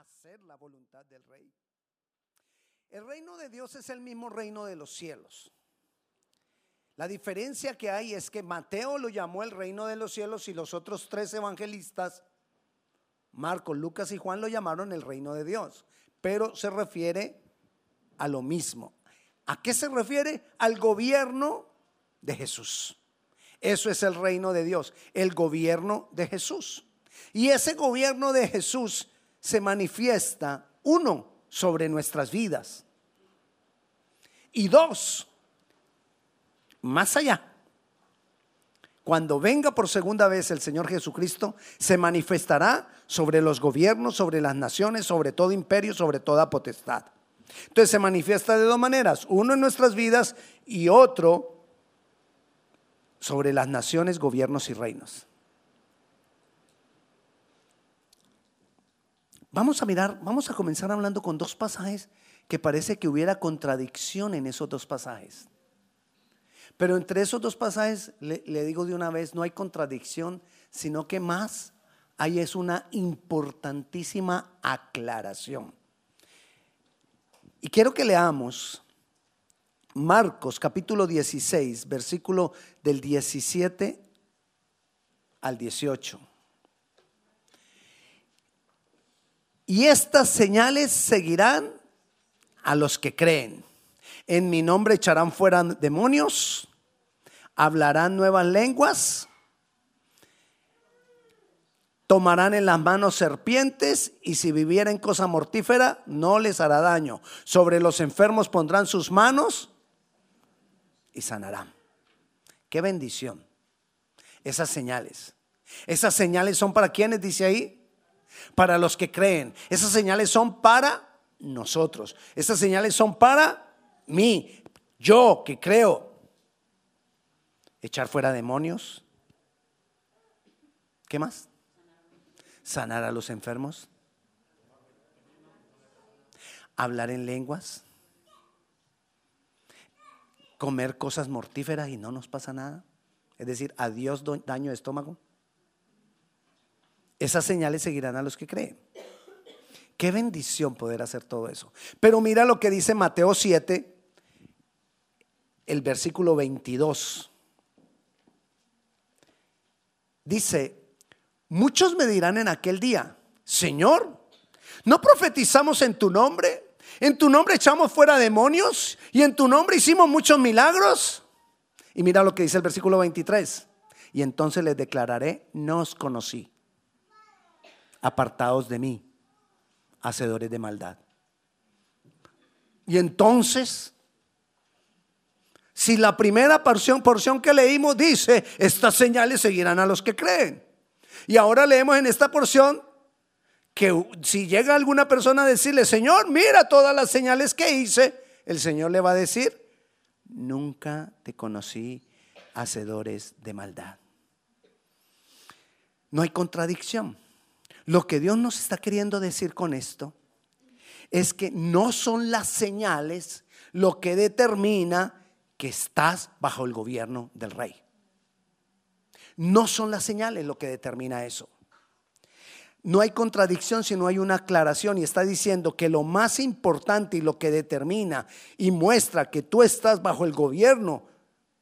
hacer la voluntad del rey. El reino de Dios es el mismo reino de los cielos. La diferencia que hay es que Mateo lo llamó el reino de los cielos y los otros tres evangelistas, Marcos, Lucas y Juan, lo llamaron el reino de Dios. Pero se refiere a lo mismo. ¿A qué se refiere? Al gobierno de Jesús. Eso es el reino de Dios, el gobierno de Jesús. Y ese gobierno de Jesús se manifiesta, uno, sobre nuestras vidas. Y dos, más allá. Cuando venga por segunda vez el Señor Jesucristo, se manifestará sobre los gobiernos, sobre las naciones, sobre todo imperio, sobre toda potestad. Entonces se manifiesta de dos maneras, uno en nuestras vidas y otro sobre las naciones, gobiernos y reinos. Vamos a mirar, vamos a comenzar hablando con dos pasajes que parece que hubiera contradicción en esos dos pasajes. Pero entre esos dos pasajes, le, digo de una vez, no hay contradicción, sino que más hay es una importantísima aclaración. Y quiero que leamos Marcos capítulo 16, versículo del 17 al 18. Y estas señales seguirán a los que creen. En mi nombre echarán fuera demonios, hablarán nuevas lenguas, tomarán en las manos serpientes y si vivieren cosa mortífera no les hará daño. Sobre los enfermos pondrán sus manos y sanarán. Qué bendición. Esas señales. Esas señales son para quienes, dice ahí, para los que creen. Esas señales son para nosotros. Esas señales son para mí, yo que creo. Echar fuera demonios. ¿Qué más? Sanar a los enfermos. Hablar en lenguas. Comer cosas mortíferas y no nos pasa nada. Es decir, adiós daño de estómago. Esas señales seguirán a los que creen. Qué bendición poder hacer todo eso. Pero mira lo que dice Mateo 7, el versículo 22. Dice, muchos me dirán en aquel día, Señor, ¿no profetizamos en tu nombre? ¿En tu nombre echamos fuera demonios? ¿Y en tu nombre hicimos muchos milagros? Y mira lo que dice el versículo 23. Y entonces les declararé, no os conocí apartados de mí, hacedores de maldad. Y entonces, si la primera porción, porción que leímos dice, estas señales seguirán a los que creen. Y ahora leemos en esta porción que si llega alguna persona a decirle, Señor, mira todas las señales que hice, el Señor le va a decir, nunca te conocí, hacedores de maldad. No hay contradicción. Lo que Dios nos está queriendo decir con esto es que no son las señales lo que determina que estás bajo el gobierno del rey. No son las señales lo que determina eso. No hay contradicción si no hay una aclaración y está diciendo que lo más importante y lo que determina y muestra que tú estás bajo el gobierno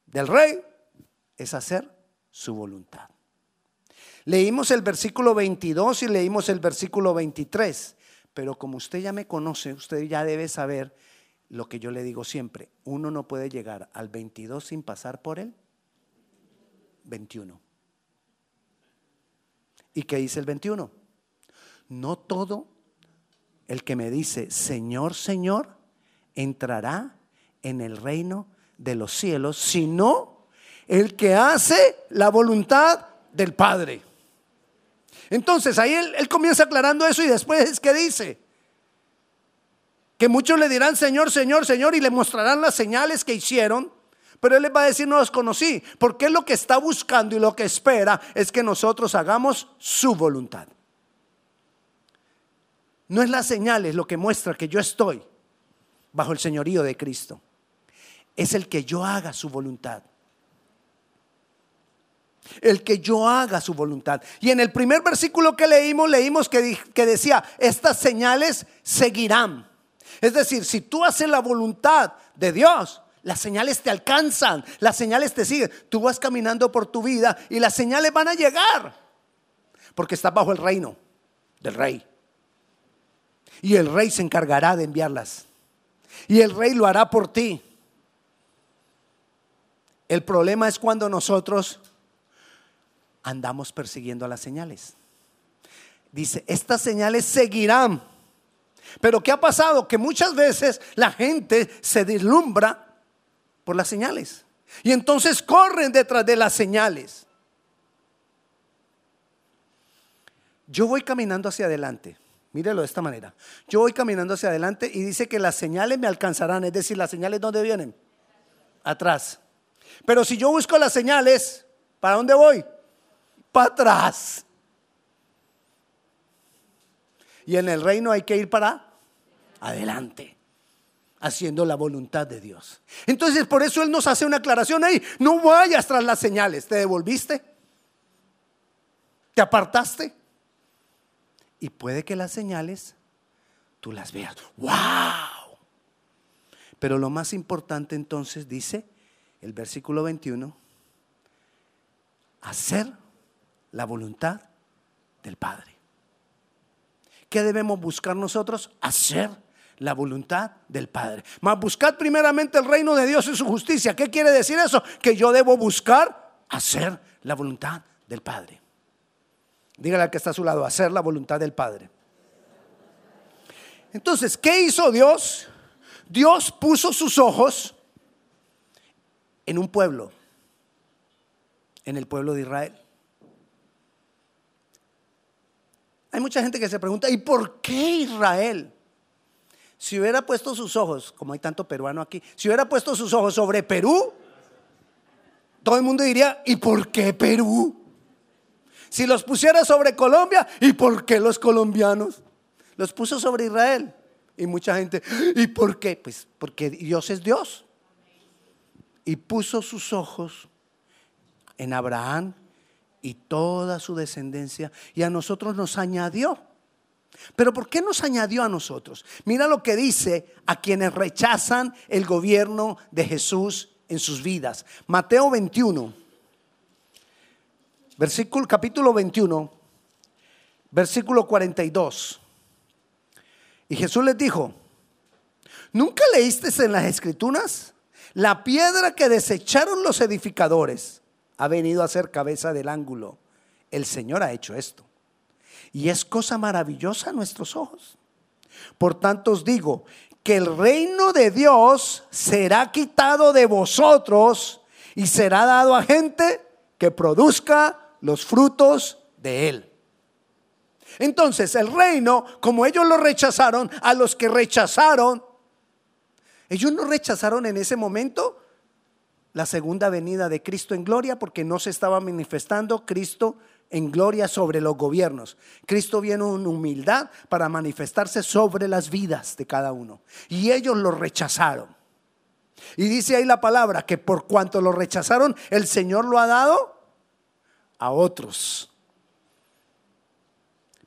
del rey es hacer su voluntad. Leímos el versículo 22 y leímos el versículo 23, pero como usted ya me conoce, usted ya debe saber lo que yo le digo siempre, uno no puede llegar al 22 sin pasar por el 21. ¿Y qué dice el 21? No todo el que me dice, Señor, Señor, entrará en el reino de los cielos, sino el que hace la voluntad del Padre. Entonces ahí él, comienza aclarando eso y después es que dice que muchos le dirán Señor, Señor, Señor y le mostrarán las señales que hicieron. Pero él les va a decir, no los conocí, porque lo que está buscando y lo que espera es que nosotros hagamos su voluntad. No es las señales lo que muestra que yo estoy bajo el señorío de Cristo. Es el que yo haga su voluntad. El que yo haga su voluntad. Y en el primer versículo que leímos, leímos que, que decía, estas señales seguirán. Es decir, si tú haces la voluntad de Dios, las señales te alcanzan, las señales te siguen. Tú vas caminando por tu vida y las señales van a llegar. Porque estás bajo el reino del rey. Y el rey se encargará de enviarlas. Y el rey lo hará por ti. El problema es cuando nosotros andamos persiguiendo las señales. Dice, estas señales seguirán. Pero ¿qué ha pasado? Que muchas veces la gente se deslumbra por las señales. Y entonces corren detrás de las señales. Yo voy caminando hacia adelante. Mírelo de esta manera. Yo voy caminando hacia adelante y dice que las señales me alcanzarán. Es decir, las señales ¿dónde vienen? Atrás. Pero si yo busco las señales, ¿para dónde voy? Para atrás. Y en el reino hay que ir para adelante, haciendo la voluntad de Dios. Entonces, por eso Él nos hace una aclaración ahí. No vayas tras las señales. ¿Te devolviste? ¿Te apartaste? Y puede que las señales tú las veas. ¡Wow! Pero lo más importante entonces dice el versículo 21, hacer la voluntad del Padre. ¿Qué debemos buscar nosotros? Hacer la voluntad del Padre. Mas buscad primeramente el reino de Dios y su justicia. ¿Qué quiere decir eso? Que yo debo buscar hacer la voluntad del Padre. Dígale al que está a su lado, hacer la voluntad del Padre. Entonces, ¿qué hizo Dios? Dios puso sus ojos en un pueblo, en el pueblo de Israel. Hay mucha gente que se pregunta, ¿y por qué Israel? Si hubiera puesto sus ojos, como hay tanto peruano aquí, si hubiera puesto sus ojos sobre Perú, todo el mundo diría, ¿y por qué Perú? Si los pusiera sobre Colombia, ¿y por qué los colombianos? Los puso sobre Israel. Y mucha gente, ¿y por qué? Pues porque Dios es Dios. Y puso sus ojos en Abraham y toda su descendencia. Y a nosotros nos añadió. Pero ¿por qué nos añadió a nosotros? Mira lo que dice a quienes rechazan el gobierno de Jesús en sus vidas. Mateo 21 versículo capítulo 21, versículo 42. Y Jesús les dijo, ¿nunca leíste en las escrituras? La piedra que desecharon los edificadores ha venido a ser cabeza del ángulo. El Señor ha hecho esto. Y es cosa maravillosa a nuestros ojos. Por tanto os digo que el reino de Dios será quitado de vosotros y será dado a gente que produzca los frutos de él. Entonces el reino, como ellos lo rechazaron, a los que rechazaron, ellos no rechazaron en ese momento la segunda venida de Cristo en gloria porque no se estaba manifestando Cristo en gloria sobre los gobiernos. Cristo vino en humildad para manifestarse sobre las vidas de cada uno. Y ellos lo rechazaron. Y dice ahí la palabra que por cuanto lo rechazaron, el Señor lo ha dado a otros.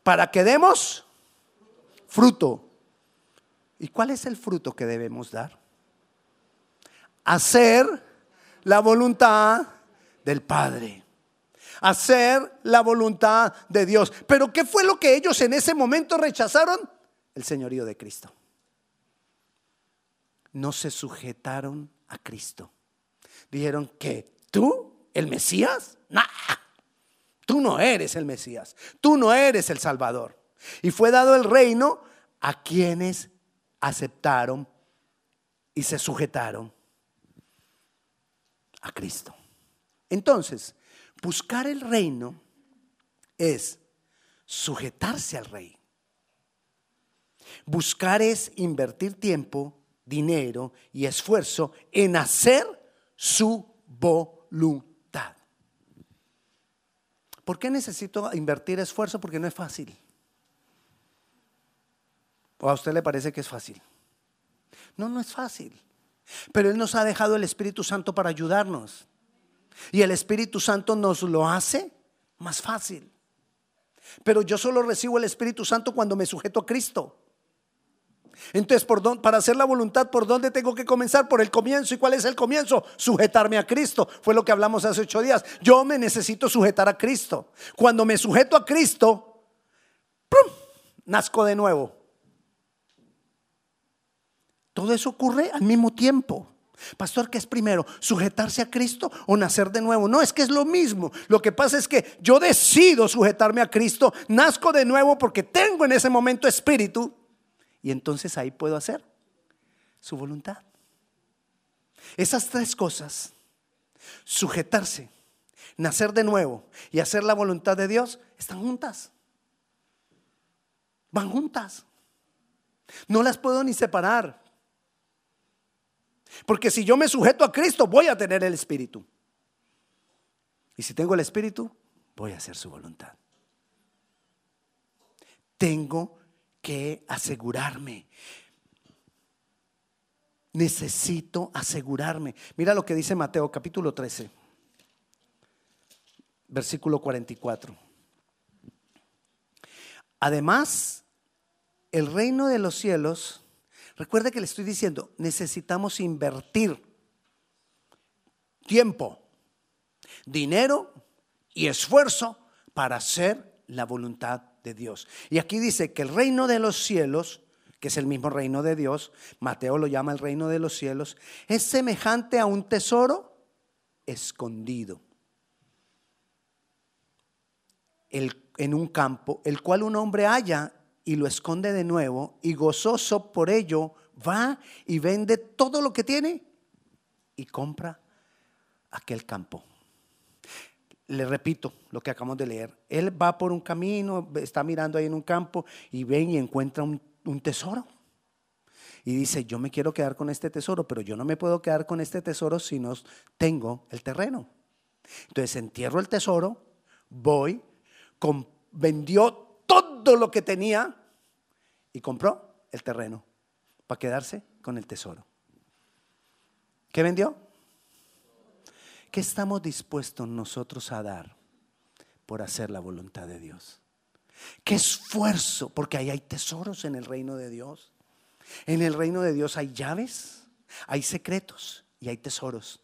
Para que demos fruto. ¿Y cuál es el fruto que debemos dar? Hacer la voluntad del Padre. Hacer la voluntad de Dios. Pero ¿qué fue lo que ellos en ese momento rechazaron? El señorío de Cristo. No se sujetaron a Cristo. Dijeron que tú, el Mesías, nah, Tú no eres el Mesías, tú no eres el Salvador. Y fue dado el reino a quienes aceptaron y se sujetaron a Cristo. Entonces, buscar el reino es sujetarse al rey. Buscar es invertir tiempo, dinero y esfuerzo en hacer su voluntad. ¿Por qué necesito invertir esfuerzo? Porque no es fácil. ¿O a usted le parece que es fácil? No, no es fácil. Pero Él nos ha dejado el Espíritu Santo para ayudarnos. Y el Espíritu Santo nos lo hace más fácil. Pero yo solo recibo el Espíritu Santo cuando me sujeto a Cristo. Entonces, ¿por para hacer la voluntad, ¿por dónde tengo que comenzar? Por el comienzo. ¿Y cuál es el comienzo? Sujetarme a Cristo. Fue lo que hablamos hace ocho días. Yo me necesito sujetar a Cristo. Cuando me sujeto a Cristo, ¡prum! nazco de nuevo. Todo eso ocurre al mismo tiempo. Pastor, ¿qué es primero? ¿Sujetarse a Cristo o nacer de nuevo? No, es que es lo mismo. Lo que pasa es que yo decido sujetarme a Cristo, nazco de nuevo porque tengo en ese momento espíritu y entonces ahí puedo hacer su voluntad. Esas tres cosas, sujetarse, nacer de nuevo y hacer la voluntad de Dios, están juntas. Van juntas. No las puedo ni separar. Porque si yo me sujeto a Cristo, voy a tener el Espíritu. Y si tengo el Espíritu, voy a hacer su voluntad. Tengo que asegurarme. Necesito asegurarme. Mira lo que dice Mateo capítulo 13, versículo 44. Además, el reino de los cielos, recuerde que le estoy diciendo, necesitamos invertir tiempo, dinero y esfuerzo para hacer la voluntad de Dios. Y aquí dice que el reino de los cielos, que es el mismo reino de Dios, Mateo lo llama el reino de los cielos, es semejante a un tesoro escondido en un campo, el cual un hombre halla y lo esconde de nuevo y gozoso por ello va y vende todo lo que tiene y compra aquel campo le repito lo que acabamos de leer. Él va por un camino, está mirando ahí en un campo y ven y encuentra un, tesoro. Y dice, yo me quiero quedar con este tesoro, pero yo no me puedo quedar con este tesoro si no tengo el terreno. Entonces entierro el tesoro, voy, vendió todo lo que tenía y compró el terreno para quedarse con el tesoro. ¿Qué vendió? ¿Qué estamos dispuestos nosotros a dar por hacer la voluntad de Dios? ¿Qué esfuerzo? Porque ahí hay tesoros en el reino de Dios. En el reino de Dios hay llaves, hay secretos y hay tesoros.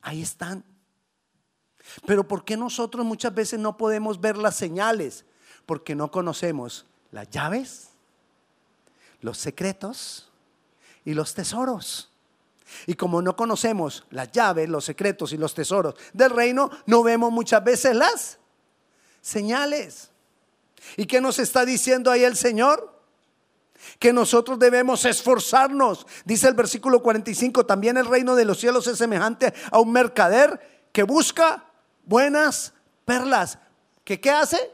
Ahí están. Pero ¿por qué nosotros muchas veces no podemos ver las señales? Porque no conocemos las llaves, los secretos y los tesoros. Y como no conocemos las llaves, los secretos y los tesoros del reino, no vemos muchas veces las señales. ¿Y qué nos está diciendo ahí el Señor? Que nosotros debemos esforzarnos. Dice el versículo 45, también el reino de los cielos es semejante a un mercader que busca buenas perlas. ¿Que qué hace?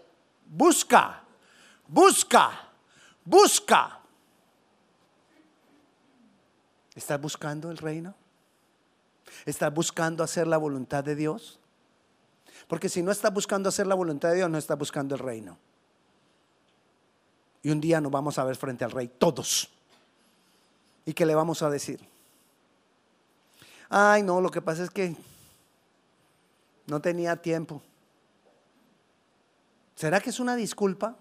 Busca, busca, busca ¿Estás buscando el reino? ¿Estás buscando hacer la voluntad de Dios? Porque si no estás buscando hacer la voluntad de Dios, no estás buscando el reino. Y un día nos vamos a ver frente al rey, todos. ¿Y qué le vamos a decir? Ay, no, lo que pasa es que no tenía tiempo. ¿Será que es una disculpa?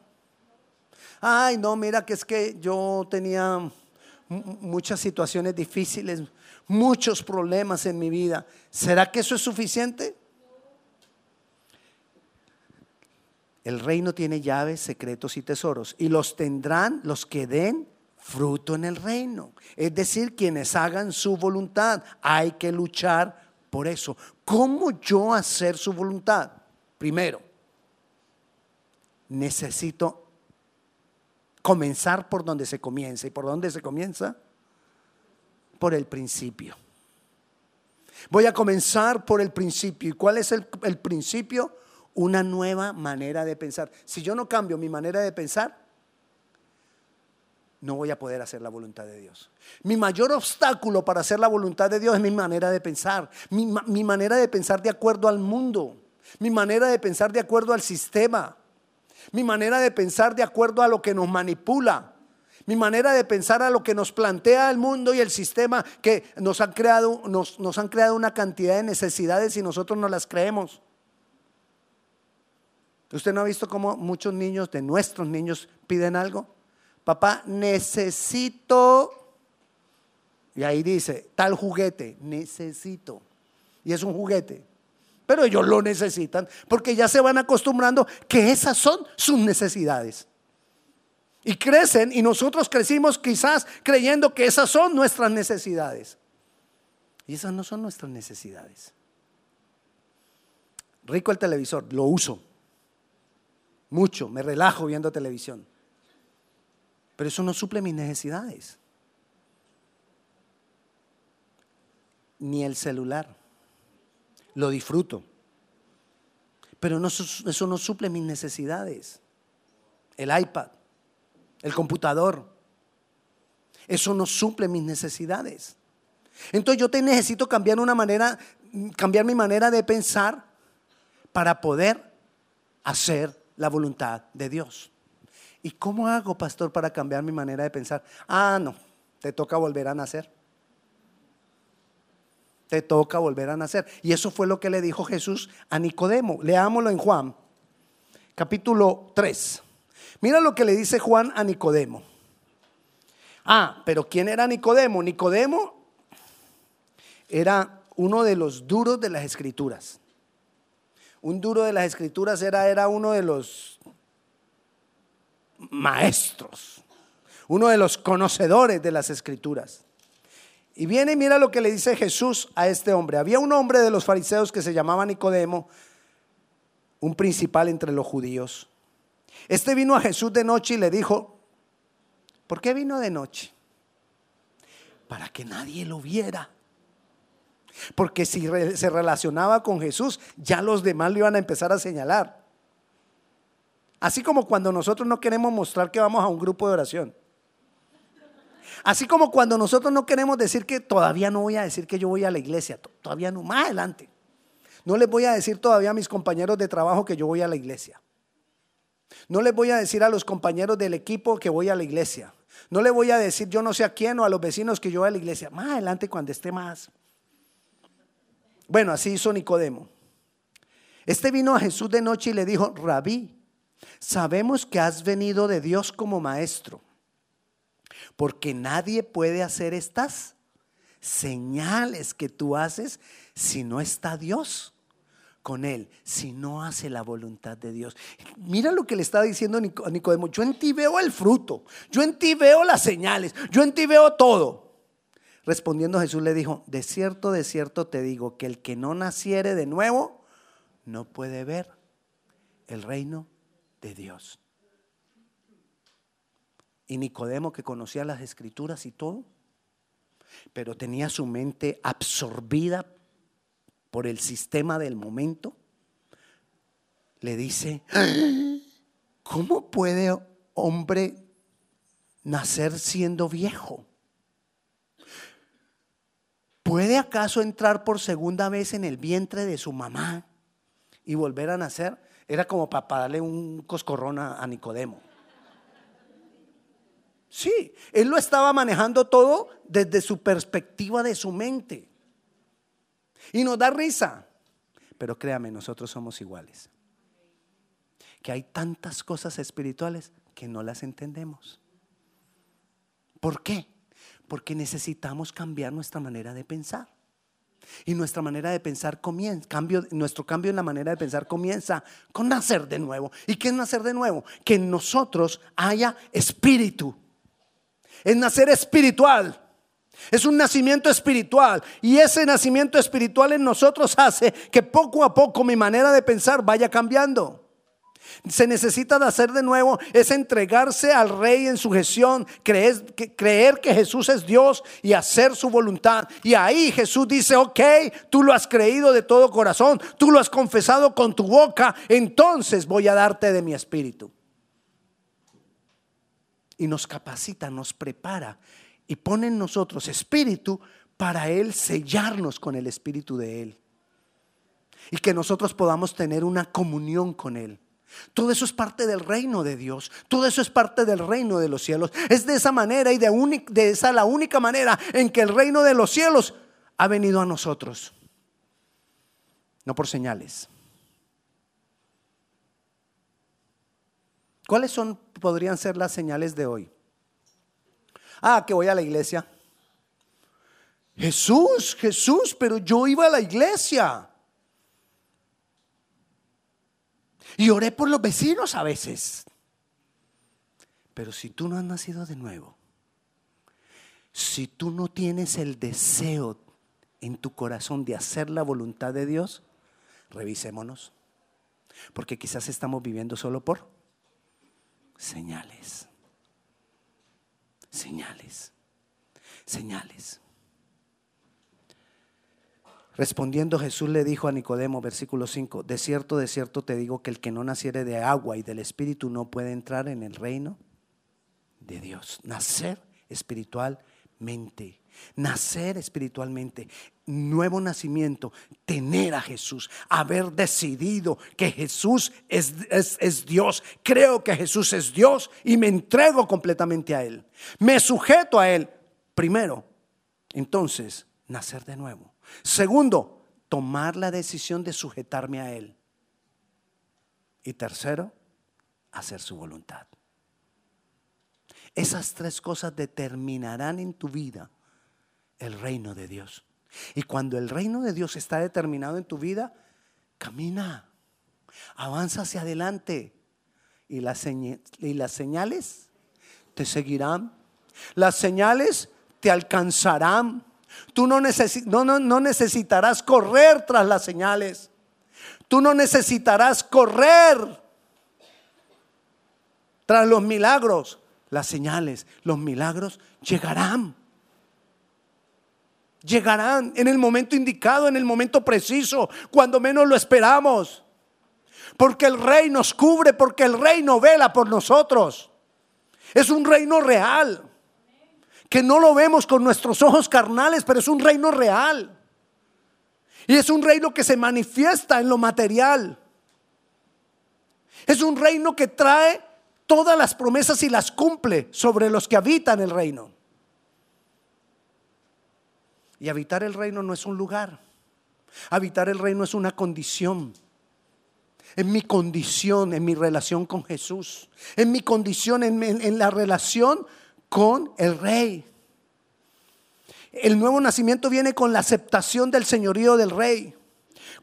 Ay, no, mira que es que yo tenía muchas situaciones difíciles, muchos problemas en mi vida. ¿Será que eso es suficiente? El reino tiene llaves, secretos y tesoros y los tendrán los que den fruto en el reino. Es decir, quienes hagan su voluntad. Hay que luchar por eso. ¿Cómo yo hacer su voluntad? Primero, necesito comenzar por donde se comienza. ¿Y por dónde se comienza? Por el principio. Voy a comenzar por el principio. ¿Y cuál es el, el, principio? Una nueva manera de pensar. Si yo no cambio mi manera de pensar, no voy a poder hacer la voluntad de Dios. Mi mayor obstáculo para hacer la voluntad de Dios es mi manera de pensar. Mi, manera de pensar de acuerdo al mundo. Mi manera de pensar de acuerdo al sistema mi manera de pensar de acuerdo a lo que nos manipula. Mi manera de pensar a lo que nos plantea el mundo y el sistema que nos han creado, nos han creado una cantidad de necesidades y nosotros no las creemos. ¿Usted no ha visto cómo muchos niños de nuestros niños piden algo? Papá, necesito. Y ahí dice, tal juguete, necesito. Y es un juguete. Pero ellos lo necesitan porque ya se van acostumbrando que esas son sus necesidades. Y crecen y nosotros crecimos quizás creyendo que esas son nuestras necesidades. Y esas no son nuestras necesidades. Rico el televisor, lo uso mucho, me relajo viendo televisión. Pero eso no suple mis necesidades. Ni el celular. Lo disfruto. Pero eso no suple mis necesidades. El iPad, el computador. Eso no suple mis necesidades. Entonces yo te necesito cambiar una manera, cambiar mi manera de pensar para poder hacer la voluntad de Dios. ¿Y cómo hago, pastor, para cambiar mi manera de pensar? Ah, no, te toca volver a nacer. Te toca volver a nacer. Y eso fue lo que le dijo Jesús a Nicodemo. Leámoslo en Juan, capítulo 3. Mira lo que le dice Juan a Nicodemo. Ah, pero ¿quién era Nicodemo? Nicodemo era uno de los duros de las escrituras un duro de las escrituras era, era uno de los maestros, uno de los conocedores de las escrituras. Y viene y mira lo que le dice Jesús a este hombre. Había un hombre de los fariseos que se llamaba Nicodemo, un principal entre los judíos. Este vino a Jesús de noche y le dijo, ¿por qué vino de noche? Para que nadie lo viera. Porque si se relacionaba con Jesús, ya los demás le iban a empezar a señalar. Así como cuando nosotros no queremos mostrar que vamos a un grupo de oración. Así como cuando nosotros no queremos decir que todavía no voy a decir que yo voy a la iglesia, todavía no, más adelante. No les voy a decir todavía a mis compañeros de trabajo que yo voy a la iglesia. No les voy a decir a los compañeros del equipo que voy a la iglesia. No les voy a decir yo no sé a quién o a los vecinos que yo voy a la iglesia. Más adelante cuando esté más. Bueno, así hizo Nicodemo. Este vino a Jesús de noche y le dijo, rabí, sabemos que has venido de Dios como maestro, porque nadie puede hacer estas señales que tú haces si no está Dios con él, si no hace la voluntad de Dios. Mira lo que le estaba diciendo Nicodemo, yo en ti veo el fruto, yo en ti veo las señales, yo en ti veo todo. Respondiendo Jesús le dijo, de cierto, de cierto te digo, que el que no naciere de nuevo no puede ver el reino de Dios. Y Nicodemo, que conocía las escrituras y todo, pero tenía su mente absorbida por el sistema del momento, le dice, ¿cómo puede hombre nacer siendo viejo? ¿Puede acaso entrar por segunda vez en el vientre de su mamá y volver a nacer? Era como para darle un coscorrón a, Nicodemo. Sí, él lo estaba manejando todo desde su perspectiva de su mente. Y nos da risa. Pero créame, nosotros somos iguales. Que hay tantas cosas espirituales que no las entendemos. ¿Por qué? Porque necesitamos cambiar nuestra manera de pensar. Y nuestra manera de pensar cambio, nuestro cambio en la manera de pensar comienza con nacer de nuevo. ¿Y qué es nacer de nuevo? Que en nosotros haya espíritu. Es nacer espiritual. Es un nacimiento espiritual. Y ese nacimiento espiritual en nosotros hace que poco a poco mi manera de pensar vaya cambiando se necesita de hacer de nuevo es entregarse al rey en sujeción, creer que, creer que Jesús es Dios y hacer su voluntad. Y ahí Jesús dice, ok, tú lo has creído de todo corazón, tú lo has confesado con tu boca, entonces voy a darte de mi espíritu. Y nos capacita, nos prepara y pone en nosotros espíritu para Él sellarnos con el espíritu de Él. Y que nosotros podamos tener una comunión con Él Todo eso es parte del reino de Dios. Todo eso es parte del reino de los cielos. Es de esa manera y de, esa la única manera en que el reino de los cielos ha venido a nosotros. No por señales. ¿Cuáles son podrían ser las señales de hoy? Ah, que voy a la iglesia. Jesús, Jesús, pero yo iba a la iglesia. Y oré por los vecinos a veces. Pero si tú no has nacido de nuevo, si tú no tienes el deseo en tu corazón de hacer la voluntad de Dios, revisémonos. Porque quizás estamos viviendo solo por señales. Señales. Señales. Respondiendo Jesús le dijo a Nicodemo, versículo 5, de cierto, de cierto te digo que el que no naciere de agua y del Espíritu no puede entrar en el reino de Dios. Nacer espiritualmente, nacer espiritualmente, nuevo nacimiento, tener a Jesús, haber decidido que Jesús es, es, Dios, creo que Jesús es Dios y me entrego completamente a Él. Me sujeto a Él primero. Entonces, nacer de nuevo. Segundo, tomar la decisión de sujetarme a Él. Y tercero, hacer su voluntad. Esas tres cosas determinarán en tu vida el reino de Dios. Y cuando el reino de Dios está determinado en tu vida, camina, avanza hacia adelante. Y las, señales te seguirán. Las señales te alcanzarán. Tú no, no, necesitarás correr tras las señales. Tú no necesitarás correr tras los milagros. Las señales, los milagros llegarán. Llegarán en el momento indicado, en el momento preciso, cuando menos lo esperamos. Porque el rey nos cubre, porque el rey no vela por nosotros. Es un reino real que no lo vemos con nuestros ojos carnales, pero es un reino real. Y es un reino que se manifiesta en lo material. Es un reino que trae todas las promesas y las cumple sobre los que habitan el reino. Y habitar el reino no es un lugar. Habitar el reino es una condición. En mi condición, en mi relación con Jesús. En mi condición, en, la relación con el rey. El nuevo nacimiento viene con la aceptación del señorío del rey.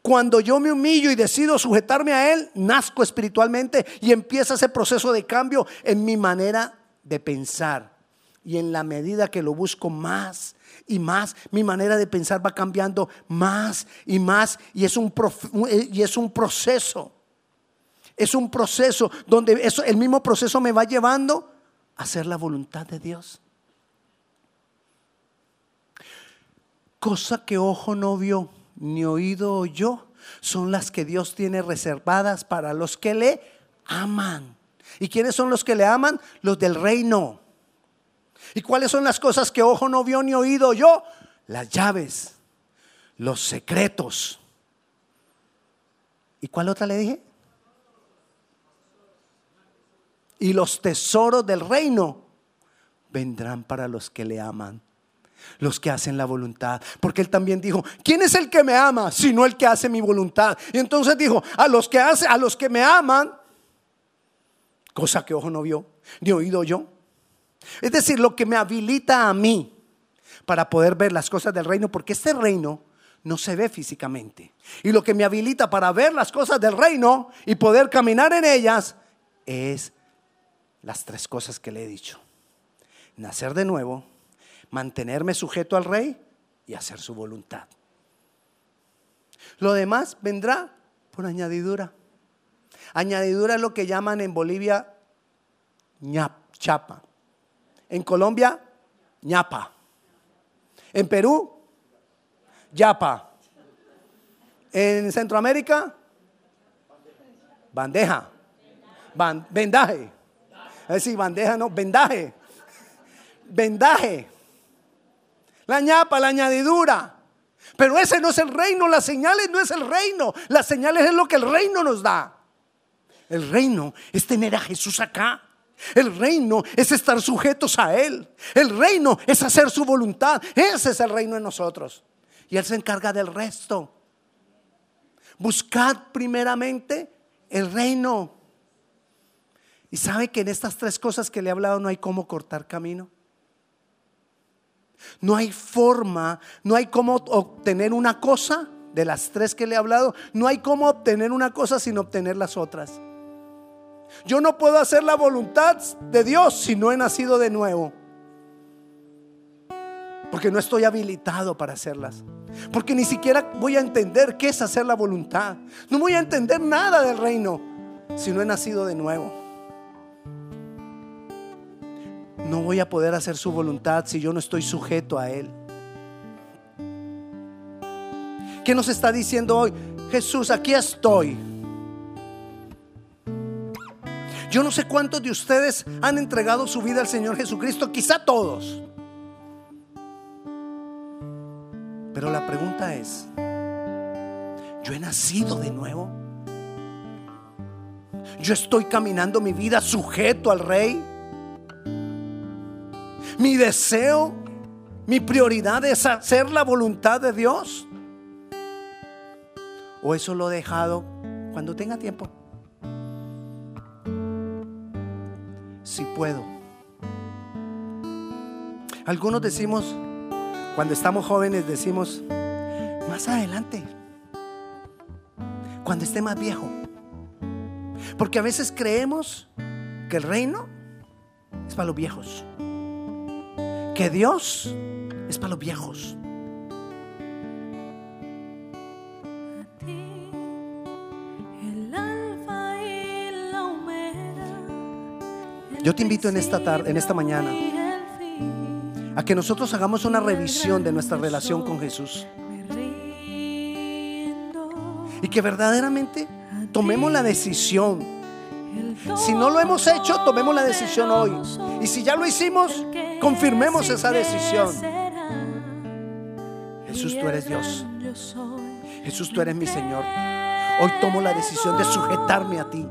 Cuando yo me humillo y decido sujetarme a Él, nazco espiritualmente y empieza ese proceso de cambio en mi manera de pensar. Y en la medida que lo busco más y más, mi manera de pensar va cambiando más y más. Y es un, y es un proceso. Es un proceso donde eso, el mismo proceso me va llevando hacer la voluntad de Dios. Cosa que ojo no vio, ni oído oyó, son las que Dios tiene reservadas para los que le aman. ¿Y quiénes son los que le aman? Los del reino. ¿Y cuáles son las cosas que ojo no vio ni oído yo? Las llaves, los secretos. ¿Y cuál otra le dije? Y los tesoros del reino vendrán para los que le aman, los que hacen la voluntad. Porque él también dijo, ¿quién es el que me ama sino el que hace mi voluntad? Y entonces dijo, a los que hace, a los que me aman, cosa que ojo no vio, ni oído yo. Es decir, lo que me habilita a mí para poder ver las cosas del reino, porque este reino no se ve físicamente. Y lo que me habilita para ver las cosas del reino y poder caminar en ellas es las tres cosas que le he dicho. Nacer de nuevo, mantenerme sujeto al rey y hacer su voluntad. Lo demás vendrá por añadidura. Añadidura es lo que llaman en Bolivia chapa. En Colombia, ñapa. En Perú, yapa. En Centroamérica, bandeja. vendaje. Es decir, bandeja no, vendaje. Vendaje. La ñapa, la añadidura. Pero ese no es el reino, las señales no es el reino. Las señales es lo que el reino nos da. El reino es tener a Jesús acá. El reino es estar sujetos a Él. El reino es hacer su voluntad. Ese es el reino en nosotros. Y Él se encarga del resto. Buscad primeramente el reino. Y sabe que en estas tres cosas que le he hablado no hay cómo cortar camino. No hay forma, no hay cómo obtener una cosa de las tres que le he hablado. No hay cómo obtener una cosa sin obtener las otras. Yo no puedo hacer la voluntad de Dios si no he nacido de nuevo. Porque no estoy habilitado para hacerlas. Porque ni siquiera voy a entender qué es hacer la voluntad. No voy a entender nada del reino si no he nacido de nuevo. No voy a poder hacer su voluntad si yo no estoy sujeto a Él. ¿Qué nos está diciendo hoy? Jesús, aquí estoy. Yo no sé cuántos de ustedes han entregado su vida al Señor Jesucristo, quizá todos. Pero la pregunta es, ¿yo he nacido de nuevo? ¿Yo estoy caminando mi vida sujeto al Rey? Mi deseo, mi prioridad es hacer la voluntad de Dios. ¿O eso lo he dejado cuando tenga tiempo? Si puedo. Algunos decimos, cuando estamos jóvenes decimos, más adelante, cuando esté más viejo. Porque a veces creemos que el reino es para los viejos, que Dios es para los viejos. Yo te invito en esta tarde, en esta mañana, a que nosotros hagamos una revisión de nuestra relación con Jesús. Y que verdaderamente tomemos la decisión. Si no lo hemos hecho, tomemos la decisión hoy. Y si ya lo hicimos, confirmemos esa decisión. Jesús, tú eres Dios. Jesús, tú eres mi Señor. Hoy tomo la decisión de sujetarme a ti.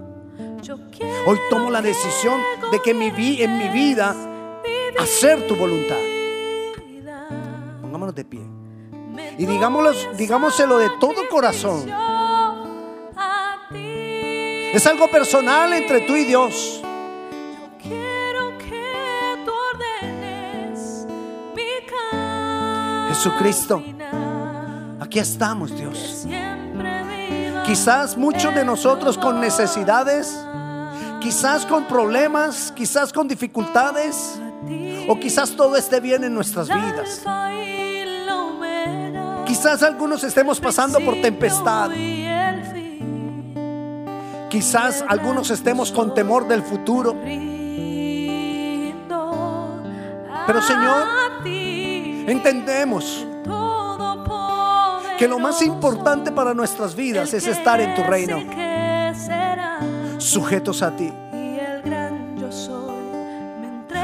Hoy tomo la decisión de que mi vi, en mi vida hacer tu voluntad. Pongámonos de pie. Y digámoslo, digámoselo de todo corazón. Es algo personal entre tú y Dios. Jesucristo, aquí estamos, Dios. Quizás muchos de nosotros con necesidades, quizás con problemas, quizás con dificultades, o quizás todo esté bien en nuestras vidas. Quizás algunos estemos pasando por tempestad. Quizás algunos estemos con temor del futuro. Pero Señor, entendemos que lo más importante para nuestras vidas es estar en tu reino, sujetos a ti,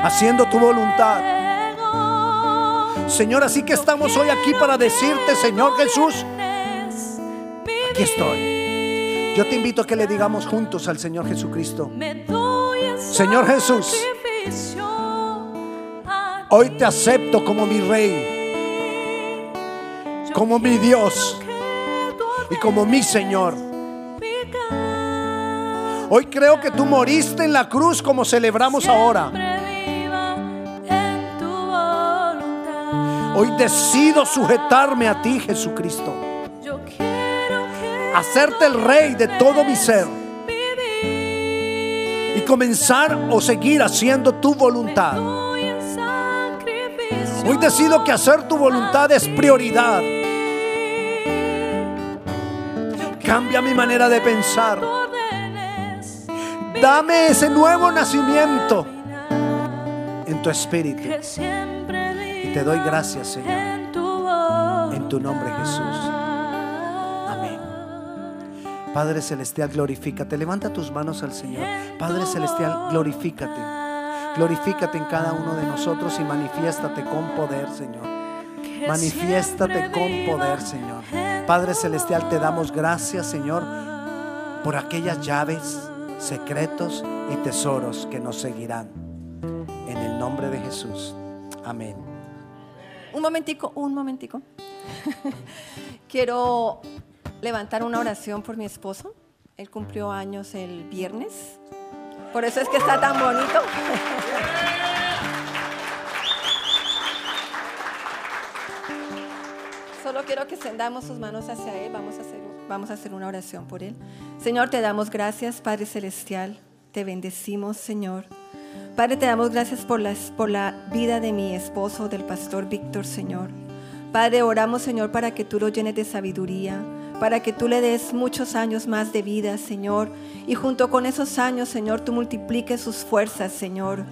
haciendo tu voluntad. Señor, así que estamos hoy aquí para decirte, Señor Jesús, aquí estoy. Yo te invito a que le digamos juntos al Señor Jesucristo, Señor Jesús, hoy te acepto como mi rey como mi Dios y como mi Señor. Hoy creo que tú moriste en la cruz como celebramos ahora. Hoy decido sujetarme a ti, Jesucristo. Hacerte el rey de todo mi ser. Y comenzar o seguir haciendo tu voluntad. Hoy decido que hacer tu voluntad es prioridad. Cambia mi manera de pensar. Dame ese nuevo nacimiento en tu espíritu. Y te doy gracias, Señor. En tu nombre, Jesús. Amén. Padre Celestial, glorifícate. Levanta tus manos al Señor. Padre Celestial, glorifícate. Glorifícate en cada uno de nosotros y manifiéstate con poder, Señor. Manifiéstate con poder, Señor. Padre Celestial, te damos gracias, Señor, por aquellas llaves, secretos y tesoros que nos seguirán. En el nombre de Jesús. Amén. Un momentico, un momentico. Quiero levantar una oración por mi esposo. Él cumplió años el viernes. Por eso es que está tan bonito. Solo quiero que extendamos sus manos hacia Él. Vamos a, hacer, vamos a hacer una oración por Él. Señor, te damos gracias, Padre Celestial. Te bendecimos, Señor. Padre, te damos gracias por la, por la vida de mi esposo, del pastor Víctor, Señor. Padre, oramos, Señor, para que tú lo llenes de sabiduría, para que tú le des muchos años más de vida, Señor. Y junto con esos años, Señor, tú multipliques sus fuerzas, Señor.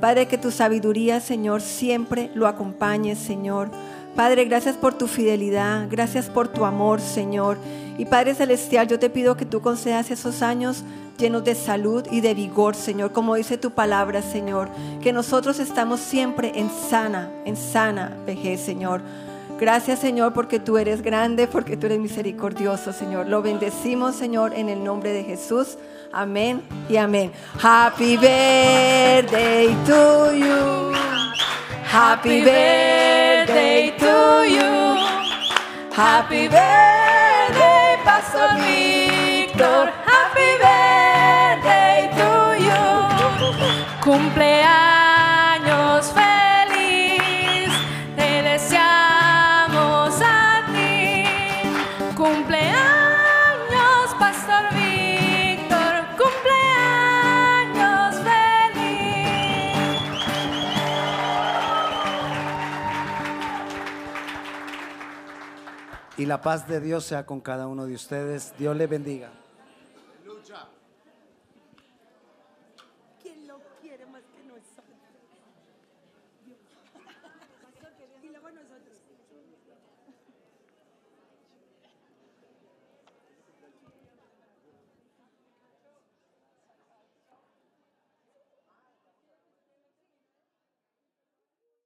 Padre, que tu sabiduría, Señor, siempre lo acompañe, Señor. Padre, gracias por tu fidelidad, gracias por tu amor, Señor. Y Padre Celestial, yo te pido que tú concedas esos años llenos de salud y de vigor, Señor, como dice tu palabra, Señor, que nosotros estamos siempre en sana, en sana vejez, Señor. Gracias, Señor, porque tú eres grande, porque tú eres misericordioso, Señor. Lo bendecimos, Señor, en el nombre de Jesús. Amén y amén. Happy birthday to you. Happy birthday to you. Happy birthday, Pastor Víctor. Y la paz de Dios sea con cada uno de ustedes. Dios le bendiga.